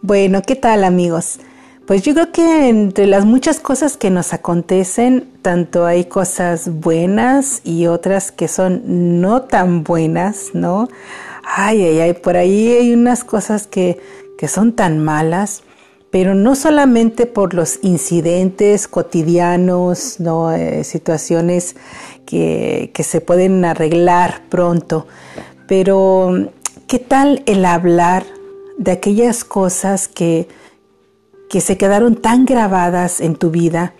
Bueno, ¿qué tal amigos? Pues yo creo que entre las muchas cosas que nos acontecen, tanto hay cosas buenas y otras que son no tan buenas, ¿no? Ay, ay, ay, por ahí hay unas cosas que, que son tan malas, pero no solamente por los incidentes cotidianos, ¿no? Eh, situaciones que, que se pueden arreglar pronto, pero ¿qué tal el hablar de aquellas cosas que que se quedaron tan grabadas en tu vida,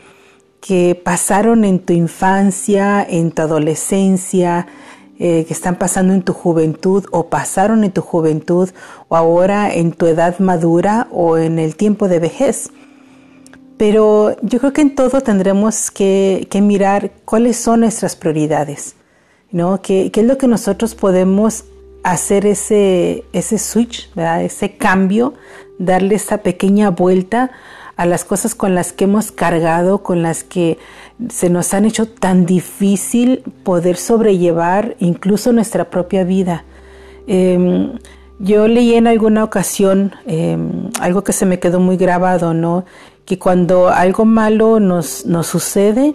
que pasaron en tu infancia, en tu adolescencia, eh, que están pasando en tu juventud o pasaron en tu juventud o ahora en tu edad madura o en el tiempo de vejez. Pero yo creo que en todo tendremos que, mirar cuáles son nuestras prioridades, ¿no? ¿Qué, ¿Qué, es lo que nosotros podemos hacer ese, ese switch, ese cambio, darle esa pequeña vuelta a las cosas con las que hemos cargado, con las que se nos han hecho tan difícil poder sobrellevar incluso nuestra propia vida. Em, yo leí en alguna ocasión em, algo que se me quedó muy grabado, ¿no? Que cuando algo malo nos, nos sucede,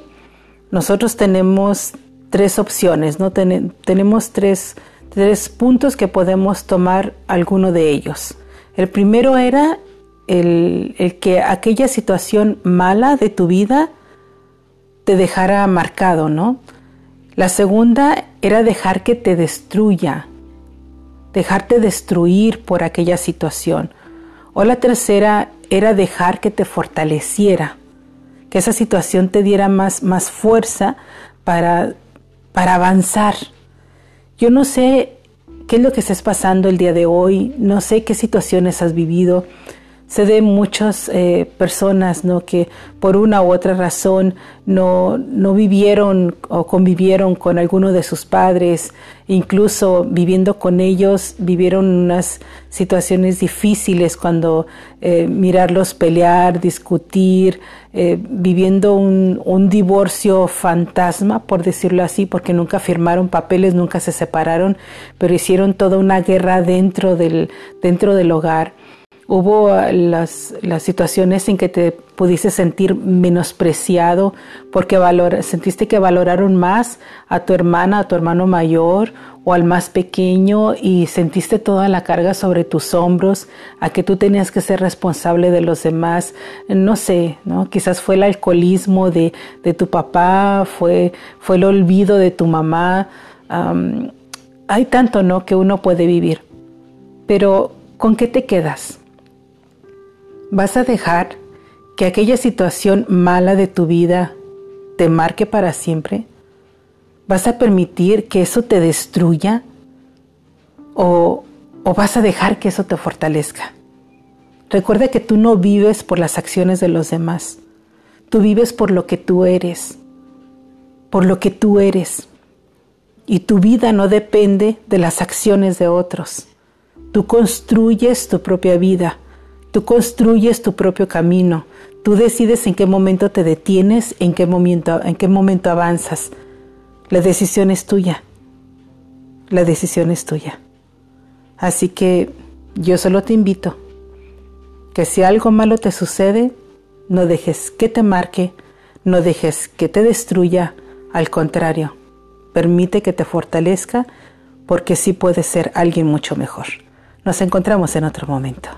nosotros tenemos tres opciones, ¿no? tenemos tres tres puntos que podemos tomar alguno de ellos. El primero era el, que aquella situación mala de tu vida te dejara marcado, ¿no? La segunda era dejar que te destruya, dejarte destruir por aquella situación. O la tercera era dejar que te fortaleciera, que esa situación te diera más, más fuerza para, para avanzar. Yo no sé qué es lo que estés pasando el día de hoy, no sé qué situaciones has vivido. Sé de muchas eh, personas ¿no? que por una u otra razón no, no vivieron o convivieron con alguno de sus padres, incluso viviendo con ellos, vivieron unas situaciones difíciles cuando eh, mirarlos pelear, discutir, eh, viviendo un, un, divorcio fantasma, por decirlo así, porque nunca firmaron papeles, nunca se separaron, pero hicieron toda una guerra dentro del, dentro del hogar. Hubo las, las situaciones en que te pudiste sentir menospreciado porque valor, sentiste que valoraron más a tu hermana, a tu hermano mayor o al más pequeño y sentiste toda la carga sobre tus hombros, a que tú tenías que ser responsable de los demás, no sé, ¿no? Quizás fue el alcoholismo de, de tu papá, fue, fue el olvido de tu mamá. hay tanto, ¿no? Que uno puede vivir. Pero, ¿con qué te quedas? ¿Vas a dejar que aquella situación mala de tu vida te marque para siempre? ¿Vas a permitir que eso te destruya? ¿O, vas a dejar que eso te fortalezca? Recuerda que tú no vives por las acciones de los demás. Tú vives por lo que tú eres. Por lo que tú eres. Y tu vida no depende de las acciones de otros. Tú construyes tu propia vida. Tú construyes tu propio camino. Tú decides en qué momento te detienes, en qué momento, en qué momento avanzas. La decisión es tuya. La decisión es tuya. Así que yo solo te invito que si algo malo te sucede, no dejes que te marque, no dejes que te destruya, al contrario, permite que te fortalezca porque sí puedes ser alguien mucho mejor. Nos encontramos en otro momento.